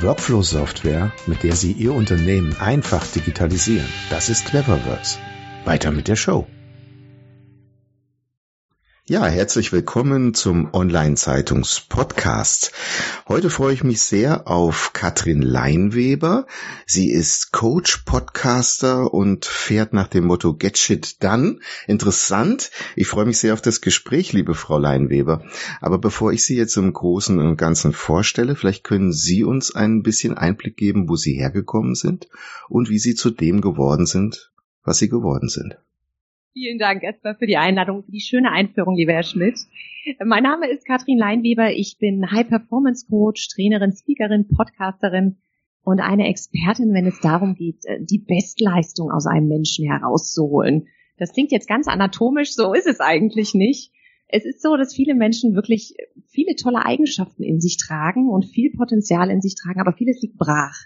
Workflow-Software, mit der Sie Ihr Unternehmen einfach digitalisieren. Das ist Cleverworks. Weiter mit der Show. Ja, herzlich willkommen zum Online-Zeitungs-Podcast. Heute freue ich mich sehr auf Katrin Leinweber. Sie ist Coach, Podcaster und fährt nach dem Motto Get Shit Done. Interessant. Ich freue mich sehr auf das Gespräch, liebe Frau Leinweber. Aber bevor ich Sie jetzt im Großen und Ganzen vorstelle, vielleicht können Sie uns ein bisschen Einblick geben, wo Sie hergekommen sind und wie Sie zu dem geworden sind, was Sie geworden sind. Vielen Dank erstmal für die Einladung, für die schöne Einführung, lieber Herr Schmidt. Mein Name ist Katrin Leinweber. Ich bin High Performance Coach, Trainerin, Speakerin, Podcasterin und eine Expertin, wenn es darum geht, die Bestleistung aus einem Menschen herauszuholen. Das klingt jetzt ganz anatomisch, so ist es eigentlich nicht. Es ist so, dass viele Menschen wirklich viele tolle Eigenschaften in sich tragen und viel Potenzial in sich tragen, aber vieles liegt brach.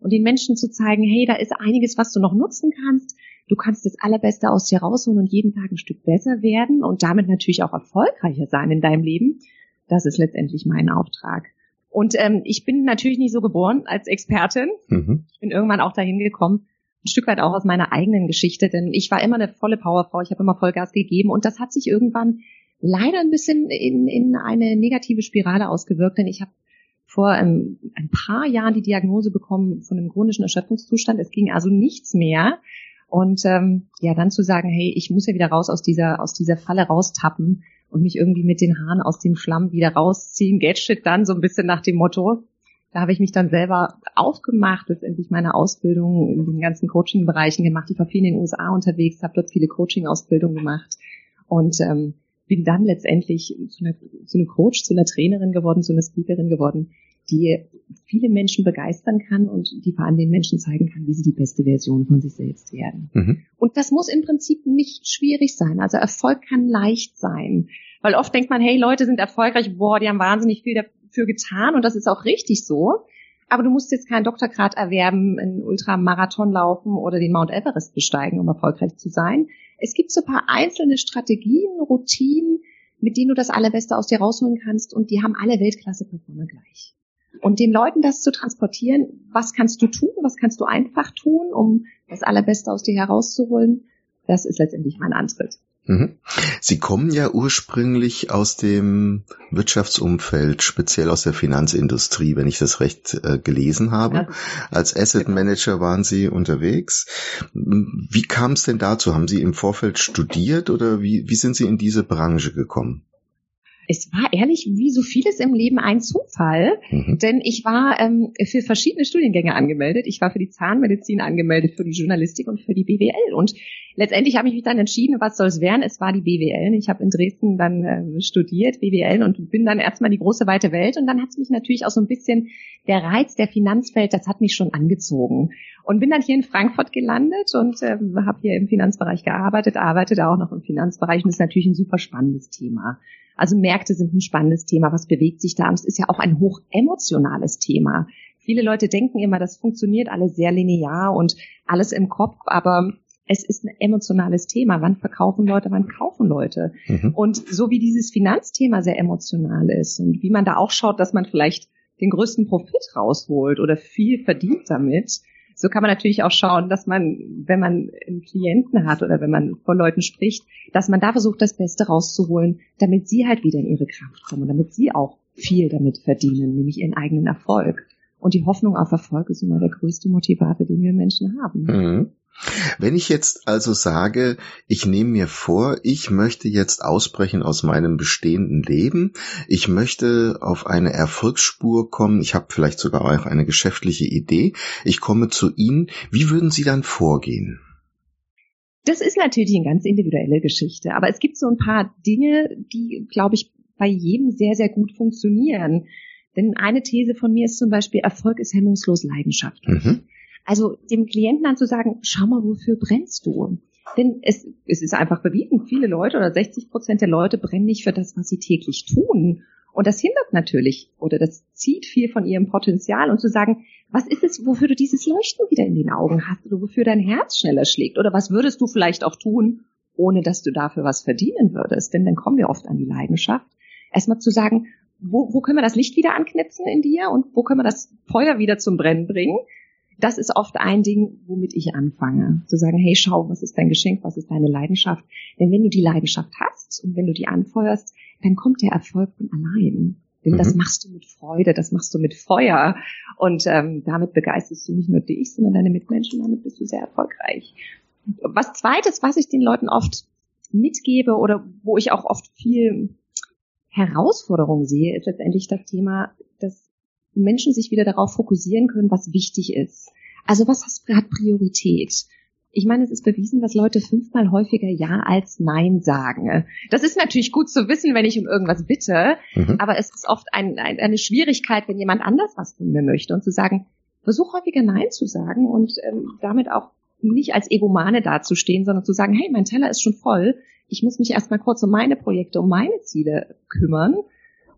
Und den Menschen zu zeigen, hey, da ist einiges, was du noch nutzen kannst, Du kannst das Allerbeste aus dir rausholen und jeden Tag ein Stück besser werden und damit natürlich auch erfolgreicher sein in deinem Leben. Das ist letztendlich mein Auftrag. Und ähm, ich bin natürlich nicht so geboren als Expertin. Mhm. Ich bin irgendwann auch dahin gekommen, ein Stück weit auch aus meiner eigenen Geschichte, denn ich war immer eine volle Powerfrau, ich habe immer Vollgas gegeben und das hat sich irgendwann leider ein bisschen in, in eine negative Spirale ausgewirkt, denn ich habe vor ähm, ein paar Jahren die Diagnose bekommen von einem chronischen Erschöpfungszustand. Es ging also nichts mehr. Und ähm, ja, dann zu sagen, hey, ich muss ja wieder raus aus dieser, aus dieser Falle raustappen und mich irgendwie mit den Haaren aus dem Schlamm wieder rausziehen, get shit dann so ein bisschen nach dem Motto. Da habe ich mich dann selber aufgemacht, letztendlich meine Ausbildung in den ganzen Coaching-Bereichen gemacht. Ich war viel in den USA unterwegs, habe dort viele Coaching-Ausbildungen gemacht und ähm, bin dann letztendlich zu einer, zu einer Coach, zu einer Trainerin geworden, zu einer Speakerin geworden, die viele Menschen begeistern kann und die vor allem den Menschen zeigen kann, wie sie die beste Version von sich selbst werden. Mhm. Und das muss im Prinzip nicht schwierig sein. Also Erfolg kann leicht sein. Weil oft denkt man, hey, Leute sind erfolgreich, boah, die haben wahnsinnig viel dafür getan und das ist auch richtig so. Aber du musst jetzt keinen Doktorgrad erwerben, einen Ultramarathon laufen oder den Mount Everest besteigen, um erfolgreich zu sein. Es gibt so ein paar einzelne Strategien, Routinen, mit denen du das Allerbeste aus dir rausholen kannst und die haben alle Weltklasse-Performer gleich. Und den Leuten das zu transportieren, was kannst du tun, was kannst du einfach tun, um das Allerbeste aus dir herauszuholen, das ist letztendlich mein Antritt. Mhm. Sie kommen ja ursprünglich aus dem Wirtschaftsumfeld, speziell aus der Finanzindustrie, wenn ich das recht äh, gelesen habe. Als Asset Manager waren Sie unterwegs. Wie kam es denn dazu? Haben Sie im Vorfeld studiert oder wie, wie sind Sie in diese Branche gekommen? Es war ehrlich wie so vieles im Leben ein Zufall, mhm. denn ich war ähm, für verschiedene Studiengänge angemeldet. Ich war für die Zahnmedizin angemeldet, für die Journalistik und für die BWL. Und letztendlich habe ich mich dann entschieden, was soll es werden. Es war die BWL. Ich habe in Dresden dann äh, studiert, BWL, und bin dann erstmal die große weite Welt. Und dann hat es mich natürlich auch so ein bisschen der Reiz der Finanzwelt, das hat mich schon angezogen. Und bin dann hier in Frankfurt gelandet und äh, habe hier im Finanzbereich gearbeitet, arbeite auch noch im Finanzbereich und das ist natürlich ein super spannendes Thema. Also Märkte sind ein spannendes Thema. Was bewegt sich da? Und es ist ja auch ein hoch emotionales Thema. Viele Leute denken immer, das funktioniert alles sehr linear und alles im Kopf, aber es ist ein emotionales Thema. Wann verkaufen Leute, wann kaufen Leute? Mhm. Und so wie dieses Finanzthema sehr emotional ist und wie man da auch schaut, dass man vielleicht den größten Profit rausholt oder viel verdient damit, so kann man natürlich auch schauen, dass man, wenn man einen Klienten hat oder wenn man vor Leuten spricht, dass man da versucht, das Beste rauszuholen, damit sie halt wieder in ihre Kraft kommen, damit sie auch viel damit verdienen, nämlich ihren eigenen Erfolg. Und die Hoffnung auf Erfolg ist immer der größte Motivator, den wir Menschen haben. Mhm. Wenn ich jetzt also sage, ich nehme mir vor, ich möchte jetzt ausbrechen aus meinem bestehenden Leben, ich möchte auf eine Erfolgsspur kommen, ich habe vielleicht sogar auch eine geschäftliche Idee, ich komme zu Ihnen, wie würden Sie dann vorgehen? Das ist natürlich eine ganz individuelle Geschichte, aber es gibt so ein paar Dinge, die, glaube ich, bei jedem sehr, sehr gut funktionieren. Denn eine These von mir ist zum Beispiel, Erfolg ist hemmungslos leidenschaftlich. Mhm. Also dem Klienten dann zu sagen, schau mal, wofür brennst du? Denn es, es ist einfach bewiesen, viele Leute oder 60 Prozent der Leute brennen nicht für das, was sie täglich tun. Und das hindert natürlich oder das zieht viel von ihrem Potenzial und zu sagen, was ist es, wofür du dieses Leuchten wieder in den Augen hast oder wofür dein Herz schneller schlägt oder was würdest du vielleicht auch tun, ohne dass du dafür was verdienen würdest? Denn dann kommen wir oft an die Leidenschaft. Erstmal zu sagen, wo, wo können wir das Licht wieder anknipsen in dir und wo können wir das Feuer wieder zum Brennen bringen? Das ist oft ein Ding, womit ich anfange. Zu sagen, hey, schau, was ist dein Geschenk, was ist deine Leidenschaft? Denn wenn du die Leidenschaft hast und wenn du die anfeuerst, dann kommt der Erfolg von allein. Denn mhm. das machst du mit Freude, das machst du mit Feuer. Und ähm, damit begeisterst du nicht nur dich, sondern deine Mitmenschen, damit bist du sehr erfolgreich. Was zweites, was ich den Leuten oft mitgebe oder wo ich auch oft viel Herausforderung sehe, ist letztendlich das Thema, dass Menschen sich wieder darauf fokussieren können, was wichtig ist. Also was hat Priorität? Ich meine, es ist bewiesen, dass Leute fünfmal häufiger Ja als Nein sagen. Das ist natürlich gut zu wissen, wenn ich um irgendwas bitte, mhm. aber es ist oft ein, ein, eine Schwierigkeit, wenn jemand anders was von mir möchte und zu sagen, versuch häufiger Nein zu sagen und ähm, damit auch nicht als Egomane dazustehen, sondern zu sagen, hey, mein Teller ist schon voll, ich muss mich erstmal kurz um meine Projekte, um meine Ziele kümmern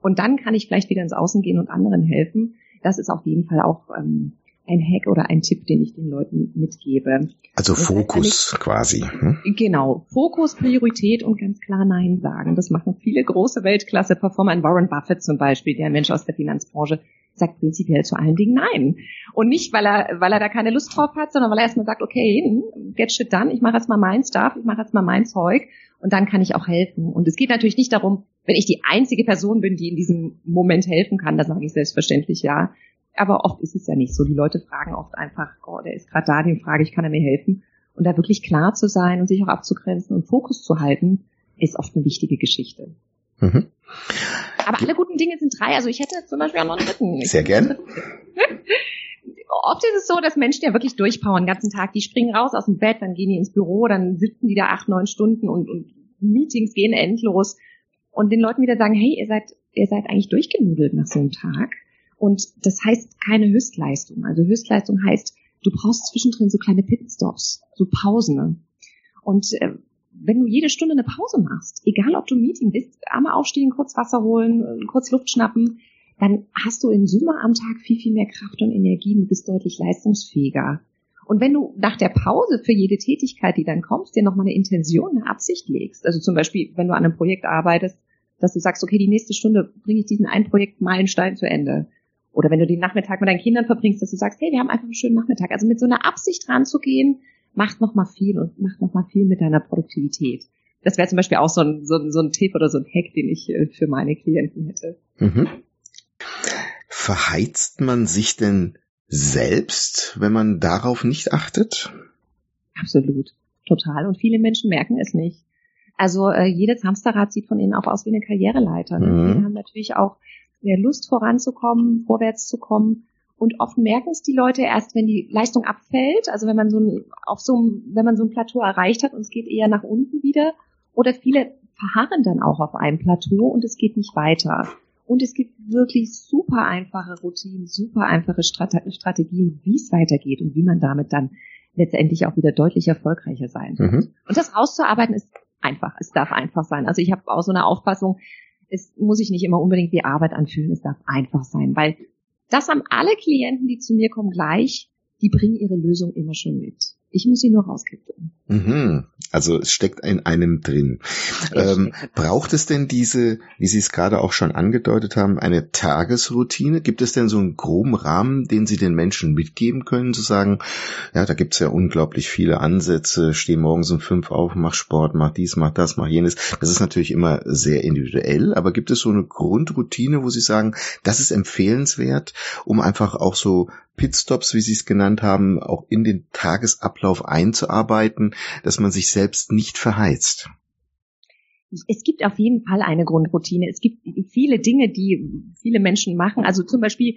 und dann kann ich vielleicht wieder ins Außen gehen und anderen helfen. Das ist auf jeden Fall auch ähm, ein Hack oder ein Tipp, den ich den Leuten mitgebe. Also das Fokus quasi. Hm? Genau, Fokus, Priorität und ganz klar Nein sagen. Das machen viele große Weltklasse-Performer. Ein Warren Buffett zum Beispiel, der Mensch aus der Finanzbranche, sagt prinzipiell zu allen Dingen Nein. Und nicht, weil er, weil er da keine Lust drauf hat, sondern weil er erstmal sagt, okay, get shit done, ich mache jetzt mal mein Stuff, ich mache jetzt mal mein Zeug und dann kann ich auch helfen. Und es geht natürlich nicht darum, wenn ich die einzige Person bin, die in diesem Moment helfen kann, das sage ich selbstverständlich ja. Aber oft ist es ja nicht so. Die Leute fragen oft einfach, oh, der ist gerade da, den frage ich, kann er mir helfen? Und da wirklich klar zu sein und sich auch abzugrenzen und Fokus zu halten, ist oft eine wichtige Geschichte. Mhm. Aber alle guten Dinge sind drei. Also ich hätte zum Beispiel auch noch einen dritten. Sehr gern. Oft ist es so, dass Menschen ja wirklich durchpowern den ganzen Tag. Die springen raus aus dem Bett, dann gehen die ins Büro, dann sitzen die da acht, neun Stunden und, und Meetings gehen endlos. Und den Leuten wieder sagen, hey, ihr seid, ihr seid eigentlich durchgenudelt nach so einem Tag. Und das heißt keine Höchstleistung. Also Höchstleistung heißt, du brauchst zwischendrin so kleine Pitstops, so Pausen. Und äh, wenn du jede Stunde eine Pause machst, egal ob du Meeting bist, einmal aufstehen, kurz Wasser holen, kurz Luft schnappen, dann hast du in Summe am Tag viel, viel mehr Kraft und Energie und bist deutlich leistungsfähiger. Und wenn du nach der Pause für jede Tätigkeit, die dann kommt, dir nochmal eine Intention, eine Absicht legst, also zum Beispiel, wenn du an einem Projekt arbeitest, dass du sagst, okay, die nächste Stunde bringe ich diesen einen Projekt Meilenstein zu Ende. Oder wenn du den Nachmittag mit deinen Kindern verbringst, dass du sagst, hey, wir haben einfach einen schönen Nachmittag. Also mit so einer Absicht ranzugehen, macht nochmal viel und macht nochmal viel mit deiner Produktivität. Das wäre zum Beispiel auch so ein, so, ein, so ein Tipp oder so ein Hack, den ich äh, für meine Klienten hätte. Mhm. Verheizt man sich denn selbst, wenn man darauf nicht achtet? Absolut, total. Und viele Menschen merken es nicht. Also äh, jedes Hamsterrad sieht von innen auch aus wie eine Karriereleiter. Ne? Mhm. Viele haben natürlich auch mehr Lust voranzukommen, vorwärts zu kommen. Und oft merken es die Leute erst, wenn die Leistung abfällt, also wenn man so ein, auf so ein, wenn man so ein Plateau erreicht hat und es geht eher nach unten wieder. Oder viele verharren dann auch auf einem Plateau und es geht nicht weiter. Und es gibt wirklich super einfache Routinen, super einfache Strategien, wie es weitergeht und wie man damit dann letztendlich auch wieder deutlich erfolgreicher sein wird. Mhm. Und das rauszuarbeiten ist einfach. Es darf einfach sein. Also ich habe auch so eine Auffassung, es muss sich nicht immer unbedingt wie Arbeit anfühlen, es darf einfach sein, weil das haben alle Klienten, die zu mir kommen, gleich, die bringen ihre Lösung immer schon mit. Ich muss sie nur rauskriegen. Mhm. Also es steckt in einem drin. Ähm, braucht es denn diese, wie Sie es gerade auch schon angedeutet haben, eine Tagesroutine? Gibt es denn so einen groben Rahmen, den Sie den Menschen mitgeben können, zu sagen, ja, da gibt es ja unglaublich viele Ansätze, steh morgens um fünf auf, mach Sport, mach dies, mach das, mach jenes. Das ist natürlich immer sehr individuell, aber gibt es so eine Grundroutine, wo Sie sagen, das ist empfehlenswert, um einfach auch so Pitstops, wie Sie es genannt haben, auch in den Tagesablauf einzuarbeiten, dass man sich selbst nicht verheizt? Es gibt auf jeden Fall eine Grundroutine. Es gibt viele Dinge, die viele Menschen machen. Also zum Beispiel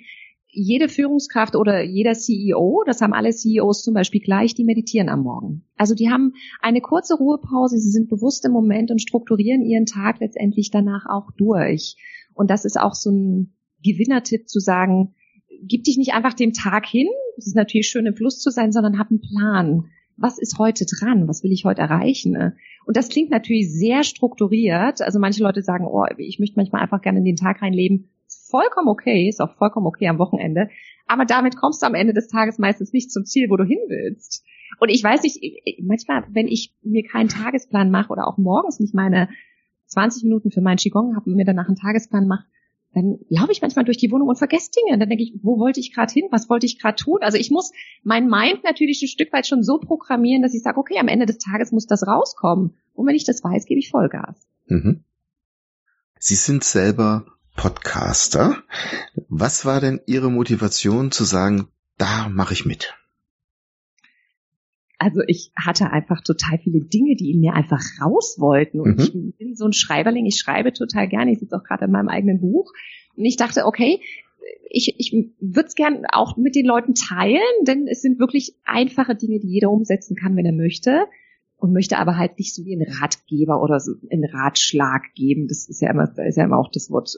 jede Führungskraft oder jeder CEO, das haben alle CEOs zum Beispiel gleich, die meditieren am Morgen. Also die haben eine kurze Ruhepause, sie sind bewusst im Moment und strukturieren ihren Tag letztendlich danach auch durch. Und das ist auch so ein Gewinnertipp zu sagen, gib dich nicht einfach dem Tag hin, es ist natürlich schön im Fluss zu sein, sondern hab einen Plan. Was ist heute dran? Was will ich heute erreichen? Und das klingt natürlich sehr strukturiert. Also manche Leute sagen, oh, ich möchte manchmal einfach gerne in den Tag reinleben. Vollkommen okay, ist auch vollkommen okay am Wochenende. Aber damit kommst du am Ende des Tages meistens nicht zum Ziel, wo du hin willst. Und ich weiß nicht, manchmal, wenn ich mir keinen Tagesplan mache oder auch morgens nicht meine 20 Minuten für meinen Qigong habe und mir danach einen Tagesplan mache, dann laufe ich manchmal durch die Wohnung und vergesse Dinge. Dann denke ich, wo wollte ich gerade hin? Was wollte ich gerade tun? Also ich muss mein Mind natürlich ein Stück weit schon so programmieren, dass ich sage, okay, am Ende des Tages muss das rauskommen. Und wenn ich das weiß, gebe ich Vollgas. Mhm. Sie sind selber Podcaster. Was war denn Ihre Motivation zu sagen, da mache ich mit? Also ich hatte einfach total viele Dinge, die in mir einfach raus wollten. Und mhm. ich bin so ein Schreiberling, ich schreibe total gerne. Ich sitze auch gerade in meinem eigenen Buch. Und ich dachte, okay, ich, ich würde es gern auch mit den Leuten teilen, denn es sind wirklich einfache Dinge, die jeder umsetzen kann, wenn er möchte. Und möchte aber halt nicht so wie ein Ratgeber oder so einen Ratschlag geben. Das ist ja immer, da ist ja immer auch das Wort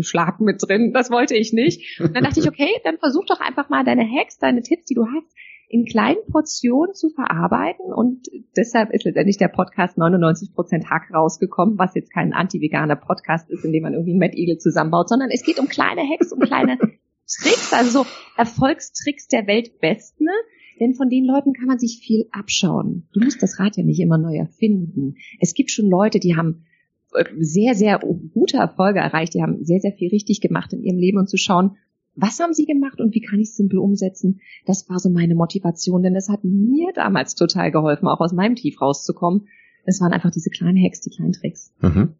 Schlag mit drin. Das wollte ich nicht. Und dann dachte ich, okay, dann versuch doch einfach mal deine Hacks, deine Tipps, die du hast, in kleinen Portionen zu verarbeiten und deshalb ist letztendlich der Podcast 99% Hack rausgekommen, was jetzt kein anti-veganer Podcast ist, in dem man irgendwie einen Mad Eagle zusammenbaut, sondern es geht um kleine Hacks, um kleine Tricks, also so Erfolgstricks der Weltbesten, denn von den Leuten kann man sich viel abschauen. Du musst das Rad ja nicht immer neu erfinden. Es gibt schon Leute, die haben äh, sehr, sehr gute Erfolge erreicht, die haben sehr, sehr viel richtig gemacht in ihrem Leben und zu schauen, was haben Sie gemacht und wie kann ich es simpel umsetzen? Das war so meine Motivation, denn das hat mir damals total geholfen, auch aus meinem Tief rauszukommen. Es waren einfach diese kleinen Hacks, die kleinen Tricks. Mhm.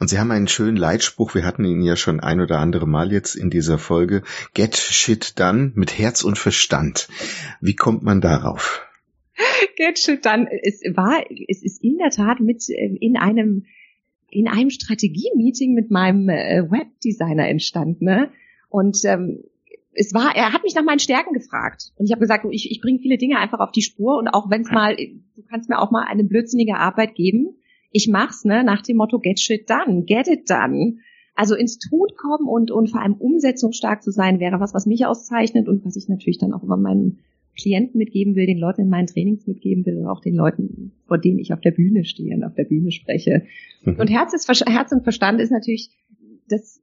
Und Sie haben einen schönen Leitspruch, wir hatten ihn ja schon ein oder andere Mal jetzt in dieser Folge. Get shit done mit Herz und Verstand. Wie kommt man darauf? Get shit done. Es war, es ist in der Tat mit äh, in einem in einem Strategie-Meeting mit meinem äh, Webdesigner entstanden. Ne? Und ähm, es war, er hat mich nach meinen Stärken gefragt. Und ich habe gesagt, ich, ich bringe viele Dinge einfach auf die Spur und auch wenn es mal, du kannst mir auch mal eine blödsinnige Arbeit geben. Ich mach's, ne, nach dem Motto get shit done, get it done. Also ins Tun kommen und, und vor allem umsetzungsstark zu sein, wäre was, was mich auszeichnet und was ich natürlich dann auch immer meinen Klienten mitgeben will, den Leuten in meinen Trainings mitgeben will und auch den Leuten, vor denen ich auf der Bühne stehe und auf der Bühne spreche. Mhm. Und Herz, ist, Herz und Verstand ist natürlich das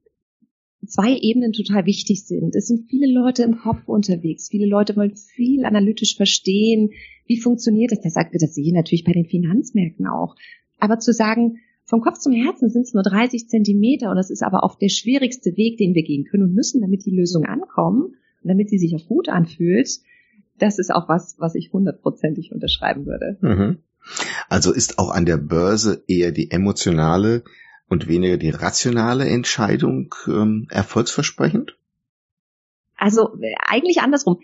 zwei Ebenen total wichtig sind. Es sind viele Leute im Kopf unterwegs. Viele Leute wollen viel analytisch verstehen. Wie funktioniert das? Das, das sehe ich natürlich bei den Finanzmärkten auch. Aber zu sagen, vom Kopf zum Herzen sind es nur 30 Zentimeter und das ist aber auch der schwierigste Weg, den wir gehen können und müssen, damit die Lösung ankommt und damit sie sich auch gut anfühlt. Das ist auch was, was ich hundertprozentig unterschreiben würde. Mhm. Also ist auch an der Börse eher die emotionale und weniger die rationale Entscheidung ähm, erfolgsversprechend? Also äh, eigentlich andersrum.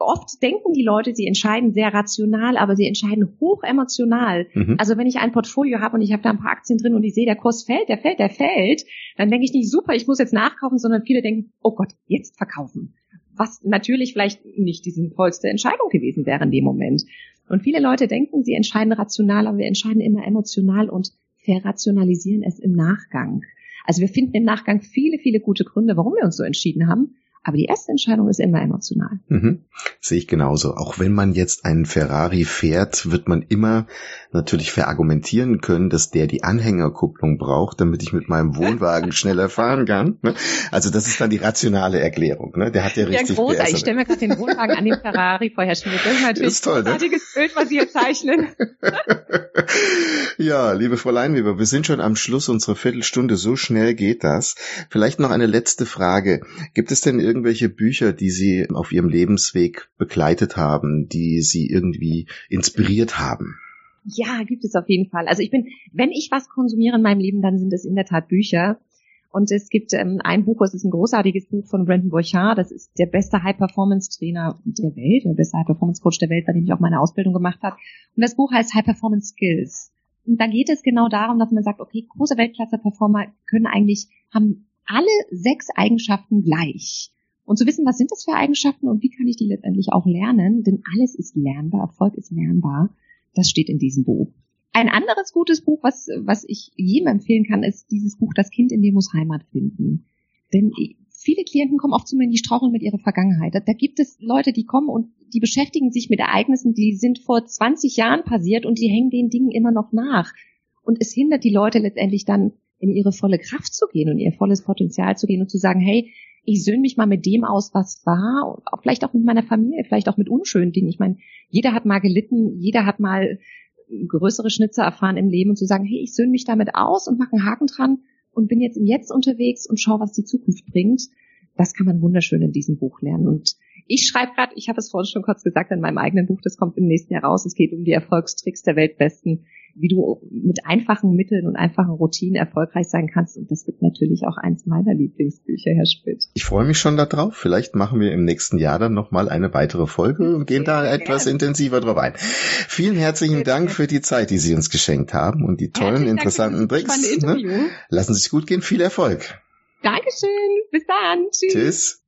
Oft denken die Leute, sie entscheiden sehr rational, aber sie entscheiden hoch emotional. Mhm. Also wenn ich ein Portfolio habe und ich habe da ein paar Aktien drin und ich sehe, der Kurs fällt, der fällt, der fällt, dann denke ich nicht, super, ich muss jetzt nachkaufen, sondern viele denken, oh Gott, jetzt verkaufen. Was natürlich vielleicht nicht die sinnvollste Entscheidung gewesen wäre in dem Moment. Und viele Leute denken, sie entscheiden rational, aber wir entscheiden immer emotional und verrationalisieren es im Nachgang. Also wir finden im Nachgang viele, viele gute Gründe, warum wir uns so entschieden haben. Aber die erste Entscheidung ist immer emotional. Mhm. Sehe ich genauso. Auch wenn man jetzt einen Ferrari fährt, wird man immer natürlich verargumentieren können, dass der die Anhängerkupplung braucht, damit ich mit meinem Wohnwagen schneller fahren kann. Ne? Also das ist dann die rationale Erklärung. Ne? Der hat ja richtig. Ja, großartig. Ich stelle mir gerade den Wohnwagen an den Ferrari vorher Schmidt. Das ist natürlich das ist toll, ein ne? Bild, was Sie hier zeichnen. ja, liebe Frau Leinweber, wir sind schon am Schluss unserer Viertelstunde. So schnell geht das. Vielleicht noch eine letzte Frage. Gibt es denn irgendwelche Bücher, die Sie auf Ihrem Lebensweg begleitet haben, die Sie irgendwie inspiriert haben? Ja, gibt es auf jeden Fall. Also ich bin, wenn ich was konsumiere in meinem Leben, dann sind es in der Tat Bücher. Und es gibt ähm, ein Buch, es ist ein großartiges Buch von Brandon Burchard, das ist der beste High-Performance-Trainer der Welt, der beste High-Performance-Coach der Welt, bei dem ich auch meine Ausbildung gemacht habe. Und das Buch heißt High-Performance Skills. Und da geht es genau darum, dass man sagt, okay, große Weltklasse-Performer können eigentlich, haben alle sechs Eigenschaften gleich. Und zu wissen, was sind das für Eigenschaften und wie kann ich die letztendlich auch lernen, denn alles ist lernbar, Erfolg ist lernbar, das steht in diesem Buch. Ein anderes gutes Buch, was, was ich jedem empfehlen kann, ist dieses Buch Das Kind in dir muss Heimat finden. Denn viele Klienten kommen oft zu mir, die straucheln mit ihrer Vergangenheit. Da, da gibt es Leute, die kommen und die beschäftigen sich mit Ereignissen, die sind vor 20 Jahren passiert und die hängen den Dingen immer noch nach. Und es hindert die Leute letztendlich dann in ihre volle Kraft zu gehen und ihr volles Potenzial zu gehen und zu sagen, hey, ich söhne mich mal mit dem aus, was war, auch vielleicht auch mit meiner Familie, vielleicht auch mit unschönen Dingen. Ich meine, jeder hat mal gelitten, jeder hat mal größere Schnitzer erfahren im Leben und zu sagen, hey, ich söhne mich damit aus und mache einen Haken dran und bin jetzt im Jetzt unterwegs und schaue, was die Zukunft bringt. Das kann man wunderschön in diesem Buch lernen. Und ich schreibe gerade, ich habe es vorhin schon kurz gesagt, in meinem eigenen Buch, das kommt im nächsten Jahr raus. Es geht um die Erfolgstricks der Weltbesten wie du mit einfachen Mitteln und einfachen Routinen erfolgreich sein kannst. Und das wird natürlich auch eins meiner Lieblingsbücher, Herr Schmidt. Ich freue mich schon darauf. Vielleicht machen wir im nächsten Jahr dann nochmal eine weitere Folge und gehen da etwas intensiver drauf ein. Vielen herzlichen Dank für die Zeit, die Sie uns geschenkt haben und die tollen, Herzlichen interessanten Tricks. Ne? Lassen Sie sich gut gehen. Viel Erfolg. Dankeschön. Bis dann. Tschüss. Tschüss.